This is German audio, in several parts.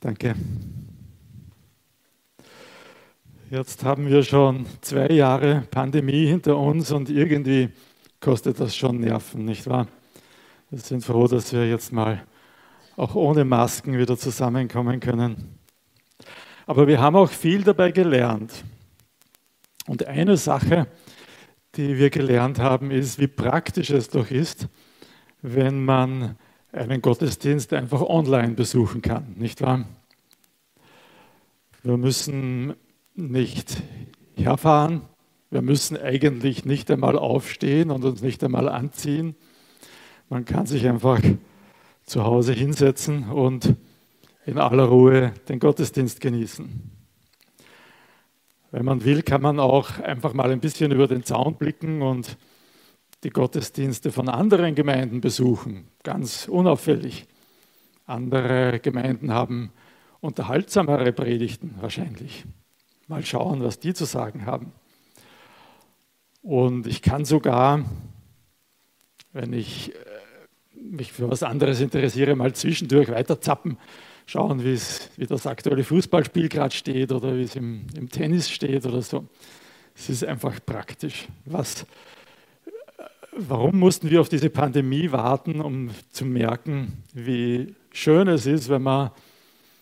Danke. Jetzt haben wir schon zwei Jahre Pandemie hinter uns und irgendwie kostet das schon Nerven, nicht wahr? Wir sind froh, dass wir jetzt mal auch ohne Masken wieder zusammenkommen können. Aber wir haben auch viel dabei gelernt. Und eine Sache, die wir gelernt haben, ist, wie praktisch es doch ist, wenn man einen Gottesdienst einfach online besuchen kann, nicht wahr? Wir müssen nicht herfahren, wir müssen eigentlich nicht einmal aufstehen und uns nicht einmal anziehen. Man kann sich einfach zu Hause hinsetzen und in aller Ruhe den Gottesdienst genießen. Wenn man will, kann man auch einfach mal ein bisschen über den Zaun blicken und die Gottesdienste von anderen Gemeinden besuchen, ganz unauffällig. Andere Gemeinden haben unterhaltsamere Predigten wahrscheinlich. Mal schauen, was die zu sagen haben. Und ich kann sogar, wenn ich äh, mich für was anderes interessiere, mal zwischendurch weiter zappen, schauen, wie das aktuelle Fußballspiel gerade steht oder wie es im, im Tennis steht oder so. Es ist einfach praktisch. Was, warum mussten wir auf diese Pandemie warten, um zu merken, wie schön es ist, wenn man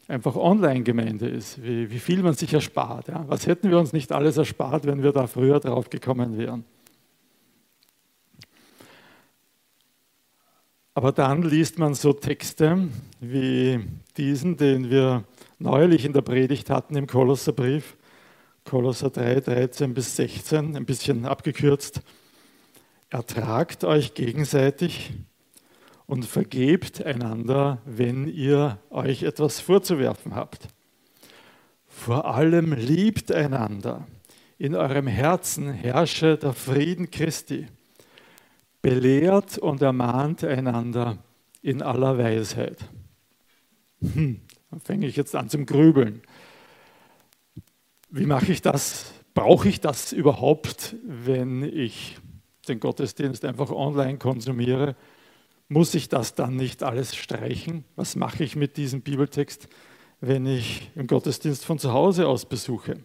einfach Online-Gemeinde ist, wie, wie, viel man sich erspart. Ja? Was hätten wir uns nicht alles erspart, wenn wir da früher drauf gekommen wären? Aber dann liest man so Texte wie diesen, den wir neulich in der Predigt hatten im Kolosserbrief, Kolosser 3, 13 bis 16, ein bisschen abgekürzt. Ertragt euch gegenseitig und vergebt einander, wenn ihr euch etwas vorzuwerfen habt. Vor allem liebt einander. In eurem Herzen herrsche der Frieden Christi. Belehrt und ermahnt einander in aller Weisheit. Hm, dann fange ich jetzt an zum Grübeln. Wie mache ich das? Brauche ich das überhaupt, wenn ich den Gottesdienst einfach online konsumiere? Muss ich das dann nicht alles streichen? Was mache ich mit diesem Bibeltext, wenn ich im Gottesdienst von zu Hause aus besuche?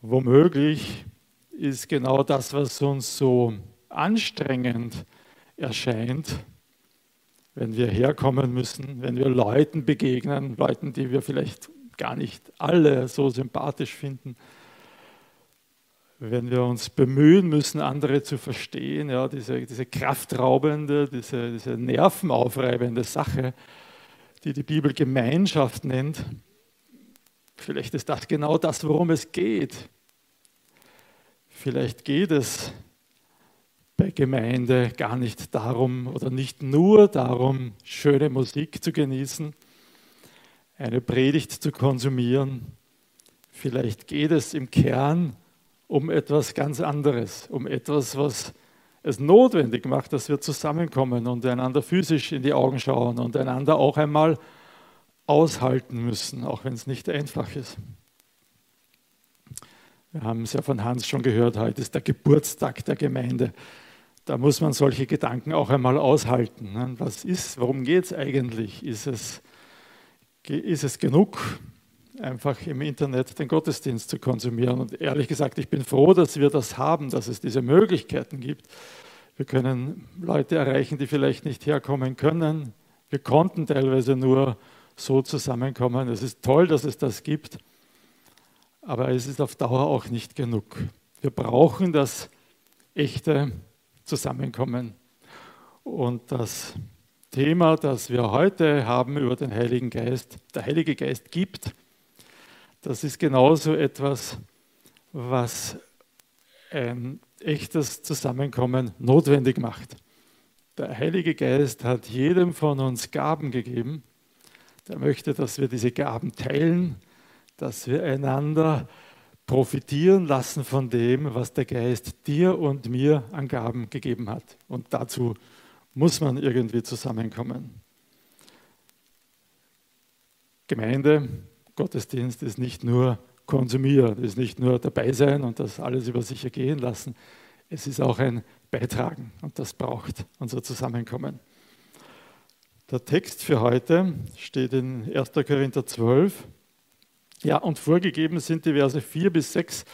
Womöglich ist genau das, was uns so anstrengend erscheint, wenn wir herkommen müssen, wenn wir Leuten begegnen, Leuten, die wir vielleicht gar nicht alle so sympathisch finden, wenn wir uns bemühen müssen, andere zu verstehen, ja, diese, diese kraftraubende, diese, diese nervenaufreibende Sache, die die Bibel Gemeinschaft nennt, vielleicht ist das genau das, worum es geht. Vielleicht geht es bei Gemeinde gar nicht darum oder nicht nur darum, schöne Musik zu genießen, eine Predigt zu konsumieren. Vielleicht geht es im Kern um etwas ganz anderes, um etwas, was es notwendig macht, dass wir zusammenkommen und einander physisch in die Augen schauen und einander auch einmal aushalten müssen, auch wenn es nicht einfach ist. Wir haben es ja von Hans schon gehört, heute ist der Geburtstag der Gemeinde. Da muss man solche Gedanken auch einmal aushalten. Was ist, worum geht es eigentlich? Ist es, ist es genug, einfach im Internet den Gottesdienst zu konsumieren. Und ehrlich gesagt, ich bin froh, dass wir das haben, dass es diese Möglichkeiten gibt. Wir können Leute erreichen, die vielleicht nicht herkommen können. Wir konnten teilweise nur so zusammenkommen. Es ist toll, dass es das gibt, aber es ist auf Dauer auch nicht genug. Wir brauchen das echte Zusammenkommen. Und das Thema, das wir heute haben über den Heiligen Geist, der Heilige Geist gibt, das ist genauso etwas, was ein echtes Zusammenkommen notwendig macht. Der Heilige Geist hat jedem von uns Gaben gegeben. Der möchte, dass wir diese Gaben teilen, dass wir einander profitieren lassen von dem, was der Geist dir und mir an Gaben gegeben hat. Und dazu muss man irgendwie zusammenkommen. Gemeinde Gottesdienst ist nicht nur konsumieren, ist nicht nur dabei sein und das alles über sich ergehen lassen. Es ist auch ein Beitragen und das braucht unser Zusammenkommen. Der Text für heute steht in 1. Korinther 12. Ja, und vorgegeben sind die Verse 4 bis 6,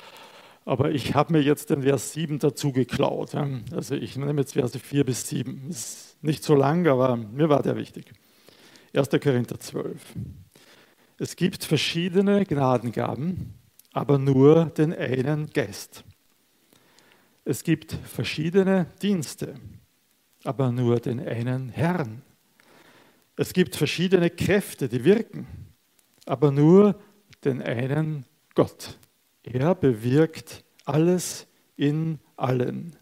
aber ich habe mir jetzt den Vers 7 dazu geklaut. Also ich nehme jetzt Verse 4 bis 7. Ist nicht so lang, aber mir war der wichtig. 1. Korinther 12. Es gibt verschiedene Gnadengaben, aber nur den einen Geist. Es gibt verschiedene Dienste, aber nur den einen Herrn. Es gibt verschiedene Kräfte, die wirken, aber nur den einen Gott. Er bewirkt alles in allen.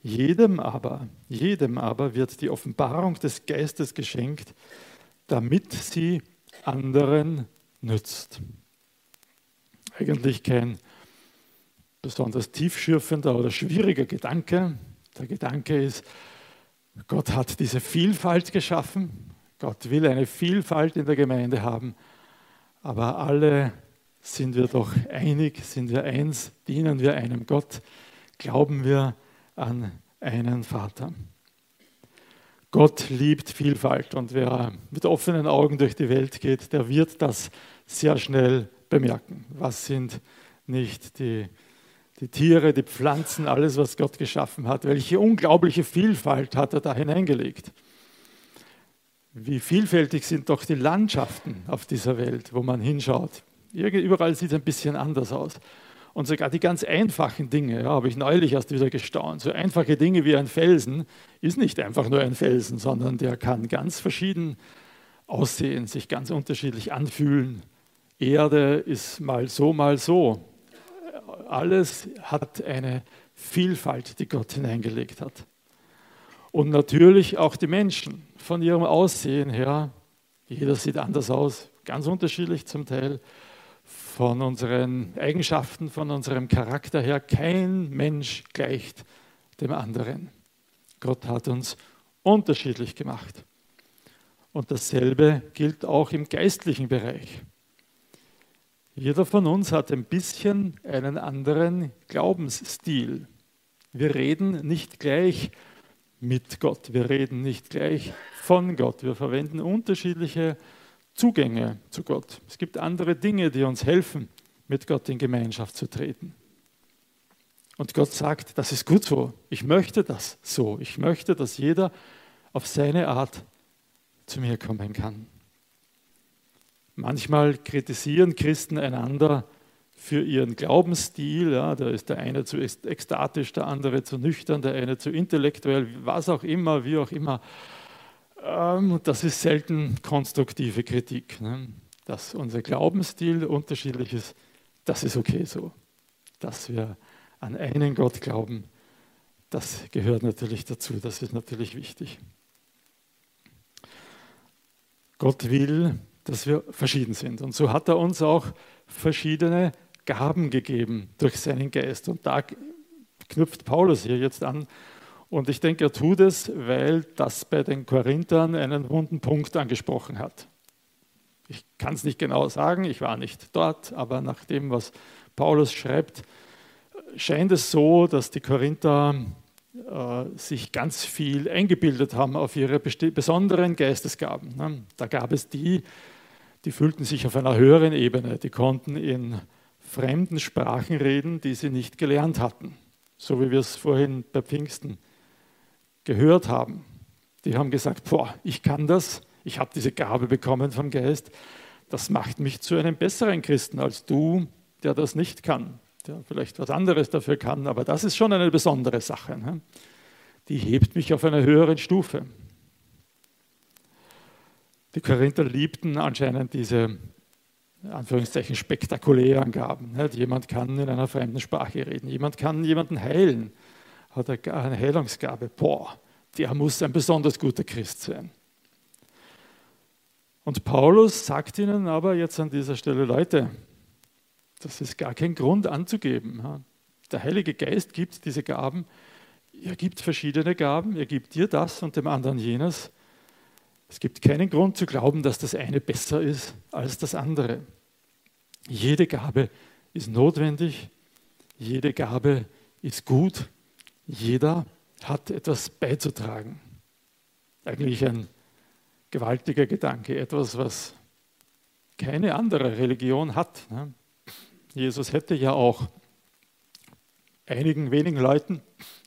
Jedem aber, jedem aber wird die Offenbarung des Geistes geschenkt, damit sie anderen nützt. Eigentlich kein besonders tiefschürfender oder schwieriger Gedanke. Der Gedanke ist, Gott hat diese Vielfalt geschaffen. Gott will eine Vielfalt in der Gemeinde haben. Aber alle sind wir doch einig, sind wir eins, dienen wir einem Gott, glauben wir an einen Vater. Gott liebt Vielfalt und wer mit offenen Augen durch die Welt geht, der wird das sehr schnell bemerken. Was sind nicht die, die Tiere, die Pflanzen, alles, was Gott geschaffen hat? Welche unglaubliche Vielfalt hat er da hineingelegt? Wie vielfältig sind doch die Landschaften auf dieser Welt, wo man hinschaut. Überall sieht es ein bisschen anders aus. Und sogar die ganz einfachen Dinge, ja, habe ich neulich erst wieder gestaunt. So einfache Dinge wie ein Felsen ist nicht einfach nur ein Felsen, sondern der kann ganz verschieden aussehen, sich ganz unterschiedlich anfühlen. Erde ist mal so, mal so. Alles hat eine Vielfalt, die Gott hineingelegt hat. Und natürlich auch die Menschen von ihrem Aussehen her. Jeder sieht anders aus, ganz unterschiedlich zum Teil von unseren Eigenschaften, von unserem Charakter her. Kein Mensch gleicht dem anderen. Gott hat uns unterschiedlich gemacht. Und dasselbe gilt auch im geistlichen Bereich. Jeder von uns hat ein bisschen einen anderen Glaubensstil. Wir reden nicht gleich mit Gott, wir reden nicht gleich von Gott. Wir verwenden unterschiedliche Zugänge zu Gott. Es gibt andere Dinge, die uns helfen, mit Gott in Gemeinschaft zu treten. Und Gott sagt, das ist gut so. Ich möchte das so. Ich möchte, dass jeder auf seine Art zu mir kommen kann. Manchmal kritisieren Christen einander für ihren Glaubensstil. Ja, da ist der eine zu ekstatisch, der andere zu nüchtern, der eine zu intellektuell, was auch immer, wie auch immer. Ähm, das ist selten konstruktive Kritik. Ne? Dass unser Glaubensstil unterschiedlich ist, das ist okay so. Dass wir an einen Gott glauben, das gehört natürlich dazu, das ist natürlich wichtig. Gott will, dass wir verschieden sind. Und so hat er uns auch verschiedene Gaben gegeben durch seinen Geist. Und da knüpft Paulus hier jetzt an und ich denke, er tut es, weil das bei den Korinthern einen wunden Punkt angesprochen hat. Ich kann es nicht genau sagen, ich war nicht dort, aber nach dem, was Paulus schreibt, scheint es so, dass die Korinther äh, sich ganz viel eingebildet haben auf ihre besonderen Geistesgaben. Ne? Da gab es die, die fühlten sich auf einer höheren Ebene, die konnten in fremden Sprachen reden, die sie nicht gelernt hatten, so wie wir es vorhin bei Pfingsten gehört haben. Die haben gesagt, boah, ich kann das, ich habe diese Gabe bekommen vom Geist, das macht mich zu einem besseren Christen als du, der das nicht kann, der vielleicht was anderes dafür kann, aber das ist schon eine besondere Sache. Ne? Die hebt mich auf einer höheren Stufe. Die Korinther liebten anscheinend diese Anführungszeichen spektakulären Gaben. Ne? Jemand kann in einer fremden Sprache reden, jemand kann jemanden heilen, hat er eine Heilungsgabe. Boah, der muss ein besonders guter Christ sein. Und Paulus sagt ihnen aber jetzt an dieser Stelle, Leute, das ist gar kein Grund anzugeben. Der Heilige Geist gibt diese Gaben. Er gibt verschiedene Gaben. Er gibt dir das und dem anderen jenes. Es gibt keinen Grund zu glauben, dass das eine besser ist als das andere. Jede Gabe ist notwendig. Jede Gabe ist gut. Jeder hat etwas beizutragen. Eigentlich ein gewaltiger Gedanke, etwas, was keine andere Religion hat. Ne? Jesus hätte ja auch einigen wenigen Leuten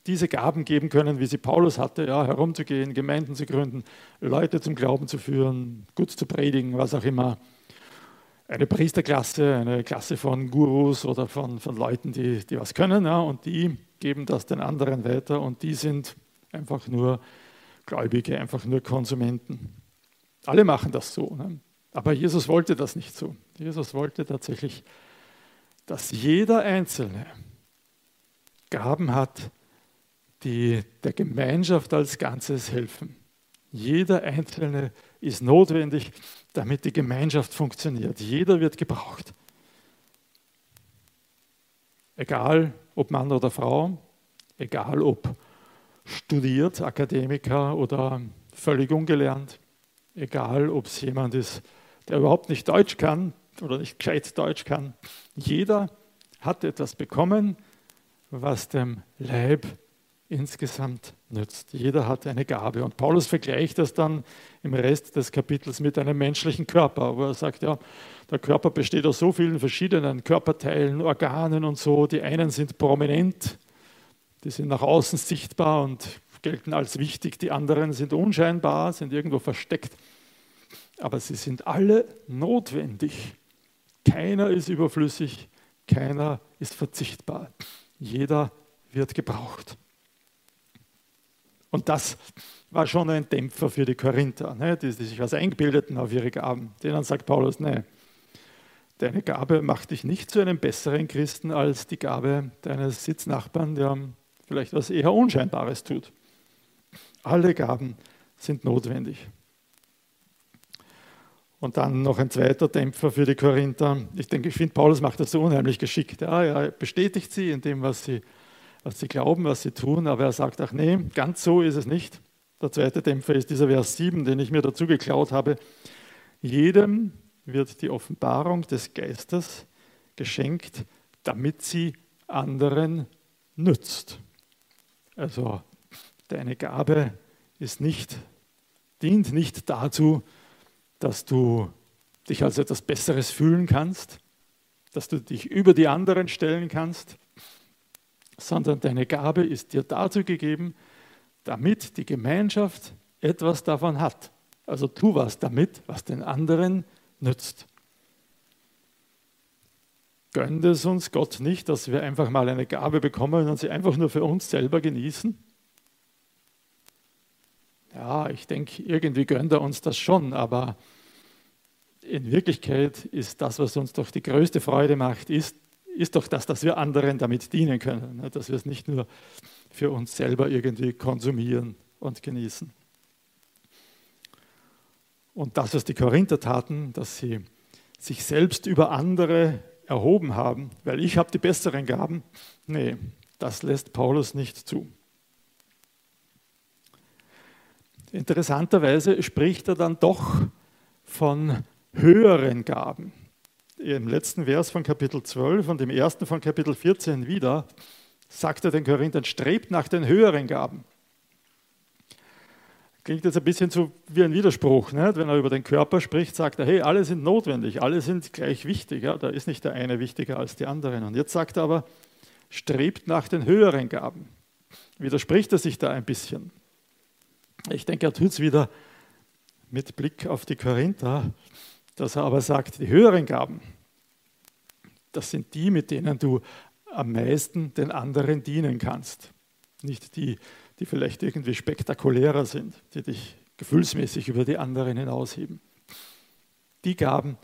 diese Gaben geben können, wie sie Paulus hatte, ja, herumzugehen, Gemeinden zu gründen, Leute zum Glauben zu führen, gut zu predigen, was auch immer. Eine Priesterklasse, eine Klasse von Gurus oder von, von Leuten, die, die was können, ja, und die geben das den anderen weiter und die sind einfach nur Gläubige, einfach nur Konsumenten. Alle machen das so. Ne? Aber Jesus wollte das nicht so. Jesus wollte tatsächlich, dass jeder Einzelne Gaben hat, die der Gemeinschaft als Ganzes helfen. Jeder Einzelne ist notwendig, damit die Gemeinschaft funktioniert. Jeder wird gebraucht. Egal ob Mann oder Frau, egal ob studiert, Akademiker oder völlig ungelernt, egal ob es jemand ist, der überhaupt nicht Deutsch kann oder nicht gescheit Deutsch kann. Jeder hat etwas bekommen, was dem Leib insgesamt nützt. Jeder hat eine Gabe. Und Paulus vergleicht das dann im Rest des Kapitels mit einem menschlichen Körper, wo er sagt, ja, der Körper besteht aus so vielen verschiedenen Körperteilen, Organen und so. Die einen sind prominent, die sind nach außen sichtbar und gelten als wichtig. Die anderen sind unscheinbar, sind irgendwo versteckt. Aber sie sind alle notwendig. Keiner ist überflüssig, keiner ist verzichtbar. Jeder wird gebraucht. Und das war schon ein Dämpfer für die Korinther, ne, die, die, sich was eingebildeten auf ihre Gaben. Denen sagt Paulus, nein, deine Gabe macht dich nicht zu einem besseren Christen als die Gabe deines Sitznachbarn, der vielleicht was eher Unscheinbares tut. Alle Gaben sind notwendig. Und dann noch ein zweiter Dämpfer für die Korinther. Ich denke, ich finde, Paulus macht das so unheimlich geschickt. Ja, er bestätigt sie in dem, was sie, was sie glauben, was sie tun, aber er sagt auch, nee, ganz so ist es nicht. Der zweite Dämpfer ist dieser Vers 7, den ich mir dazu geklaut habe. Jedem wird die Offenbarung des Geistes geschenkt, damit sie anderen nützt. Also deine Gabe ist nicht, dient nicht dazu, dass du dich als etwas Besseres fühlen kannst, dass du dich über die anderen stellen kannst, sondern deine Gabe ist dir dazu gegeben, damit die Gemeinschaft etwas davon hat. Also tu was damit, was den anderen nützt. Gönnt es uns Gott nicht, dass wir einfach mal eine Gabe bekommen und sie einfach nur für uns selber genießen? Ja, ich denke, irgendwie gönnt er uns das schon, aber in Wirklichkeit ist das, was uns doch die größte Freude macht, ist, ist doch das, dass wir anderen damit dienen können, ne? dass wir es nicht nur für uns selber irgendwie konsumieren und genießen. Und das, was die Korinther taten, dass sie sich selbst über andere erhoben haben, weil ich habe die besseren Gaben, nee, das lässt Paulus nicht zu. Interessanterweise spricht er dann doch von höheren Gaben. Im letzten Vers von Kapitel 12 und im ersten von Kapitel 14 wieder sagt er den Korinthern, strebt nach den höheren Gaben. Klingt jetzt ein bisschen so wie ein Widerspruch. Nicht? Wenn er über den Körper spricht, sagt er, hey, alle sind notwendig, alle sind gleich wichtig. Ja? Da ist nicht der eine wichtiger als die anderen. Und jetzt sagt er aber, strebt nach den höheren Gaben. Widerspricht er sich da ein bisschen. Ich denke, er tut es wieder mit Blick auf die Korinther dass er aber sagt, die höheren Gaben, das sind die, mit denen du am meisten den anderen dienen kannst. Nicht die, die vielleicht irgendwie spektakulärer sind, die dich gefühlsmäßig über die anderen hinausheben. Die Gaben,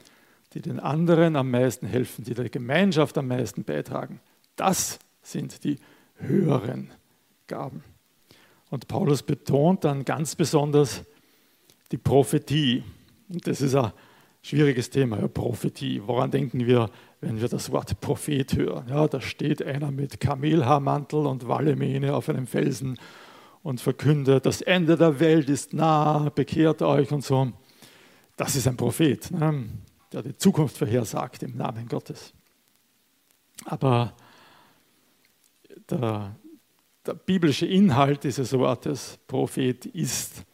die den anderen am meisten helfen, die der Gemeinschaft am meisten beitragen, das sind die höheren Gaben. Und Paulus betont dann ganz besonders die Prophetie. Und das ist ein Schwieriges Thema, ja, Prophetie. Woran denken wir, wenn wir das Wort Prophet hören? Ja, da steht einer mit Kamelhaarmantel und Wallemähne auf einem Felsen und verkündet, das Ende der Welt ist nah, bekehrt euch und so. Das ist ein Prophet, ne, der die Zukunft vorhersagt im Namen Gottes. Aber der, der biblische Inhalt dieses Wortes Prophet ist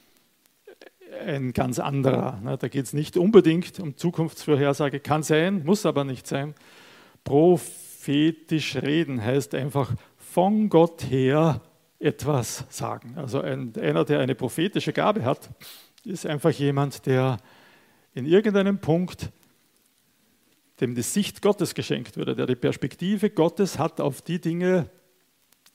ein ganz anderer. Da geht es nicht unbedingt um Zukunftsvorhersage, kann sein, muss aber nicht sein. Prophetisch reden heißt einfach von Gott her etwas sagen. Also ein, einer, der eine prophetische Gabe hat, ist einfach jemand, der in irgendeinem Punkt dem die Sicht Gottes geschenkt wurde, der die Perspektive Gottes hat auf die Dinge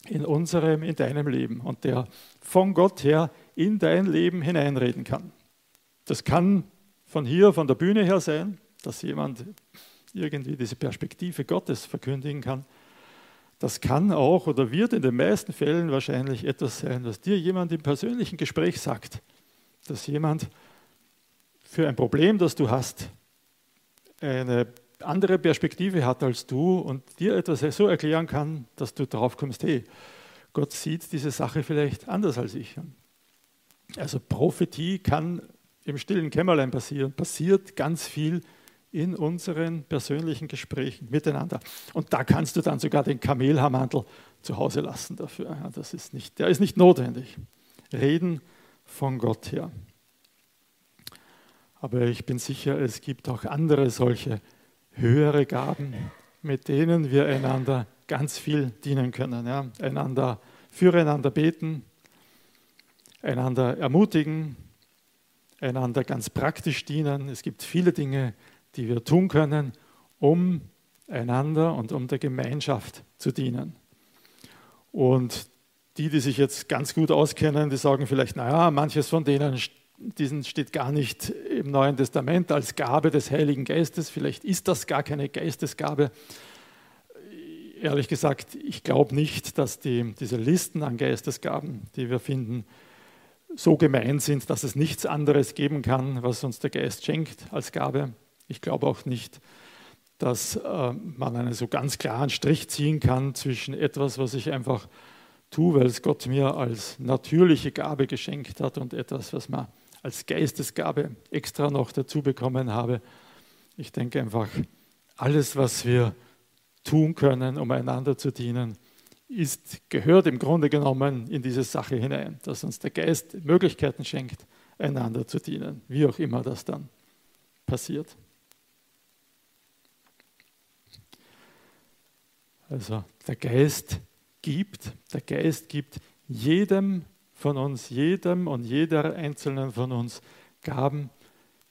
in unserem, in deinem Leben und der von Gott her in dein Leben hineinreden kann. Das kann von hier, von der Bühne her sein, dass jemand irgendwie diese Perspektive Gottes verkündigen kann. Das kann auch oder wird in den meisten Fällen wahrscheinlich etwas sein, was dir jemand im persönlichen Gespräch sagt. Dass jemand für ein Problem, das du hast, eine andere Perspektive hat als du und dir etwas so erklären kann, dass du darauf kommst, hey, Gott sieht diese Sache vielleicht anders als ich. Also Prophetie kann im stillen Kämmerlein passieren, passiert ganz viel in unseren persönlichen Gesprächen miteinander. Und da kannst du dann sogar den Kamelhaarmantel zu Hause lassen dafür. Das ist nicht, der ist nicht notwendig. Reden von Gott her. Aber ich bin sicher, es gibt auch andere solche höhere Gaben, mit denen wir einander ganz viel dienen können. Ja? Einander füreinander beten, einander ermutigen, einander ganz praktisch dienen. Es gibt viele Dinge, die wir tun können, um einander und um der Gemeinschaft zu dienen. Und die, die sich jetzt ganz gut auskennen, die sagen vielleicht, naja, manches von denen diesen steht gar nicht im Neuen Testament als Gabe des Heiligen Geistes. Vielleicht ist das gar keine Geistesgabe. Ehrlich gesagt, ich glaube nicht, dass die, diese Listen an Geistesgaben, die wir finden, so gemein sind, dass es nichts anderes geben kann, was uns der Geist schenkt als Gabe. Ich glaube auch nicht, dass äh, man einen so ganz klaren Strich ziehen kann zwischen etwas, was ich einfach tue, weil es Gott mir als natürliche Gabe geschenkt hat und etwas, was man als Geistesgabe extra noch dazu bekommen habe. Ich denke einfach, alles, was wir tun können, um einander zu dienen, ist, gehört im Grunde genommen in diese Sache hinein, dass uns der Geist Möglichkeiten schenkt, einander zu dienen, wie auch immer das dann passiert. Also der Geist gibt, der Geist gibt jedem von uns, jedem und jeder einzelnen von uns Gaben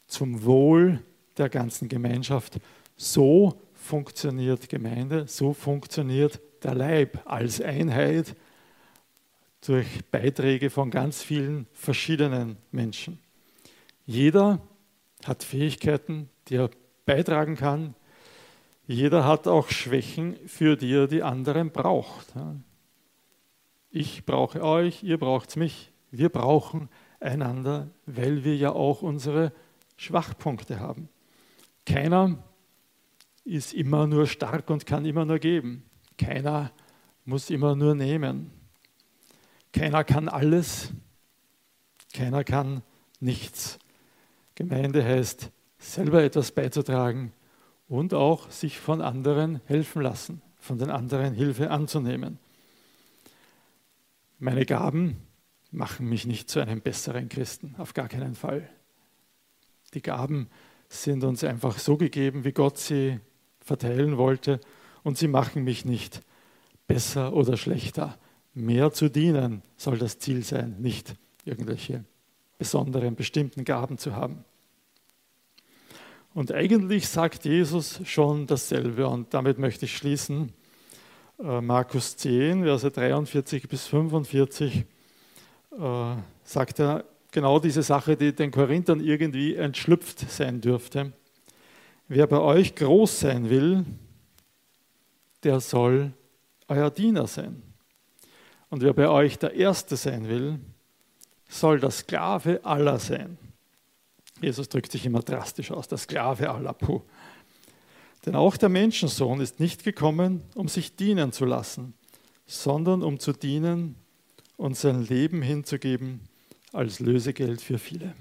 zum Wohl der ganzen Gemeinschaft. So funktioniert Gemeinde, so funktioniert der Leib als Einheit durch Beiträge von ganz vielen verschiedenen Menschen. Jeder hat Fähigkeiten, die er beitragen kann. Jeder hat auch Schwächen, für die er die anderen braucht. Ich brauche euch, ihr braucht mich. Wir brauchen einander, weil wir ja auch unsere Schwachpunkte haben. Keiner ist immer nur stark und kann immer nur geben. Keiner muss immer nur nehmen. Keiner kann alles. Keiner kann nichts. Gemeinde heißt, selber etwas beizutragen und auch sich von anderen helfen lassen, von den anderen Hilfe anzunehmen. Meine Gaben machen mich nicht zu einem besseren Christen, auf gar keinen Fall. Die Gaben sind uns einfach so gegeben, wie Gott sie verteilen wollte, und sie machen mich nicht besser oder schlechter. Mehr zu dienen soll das Ziel sein, nicht irgendwelche besonderen, bestimmten Gaben zu haben. Und eigentlich sagt Jesus schon dasselbe und damit möchte ich schließen. Äh, Markus 10, Verse 43 bis 45 äh, sagt er genau diese Sache, die den Korinthern irgendwie entschlüpft sein dürfte. Wer bei euch groß sein will, der soll euer Diener sein. Und wer bei euch der Erste sein will, soll der Sklave aller sein. Jesus drückt sich immer drastisch aus, der Sklave aller. Puh. Denn auch der Menschensohn ist nicht gekommen, um sich dienen zu lassen, sondern um zu dienen und sein Leben hinzugeben als Lösegeld für viele.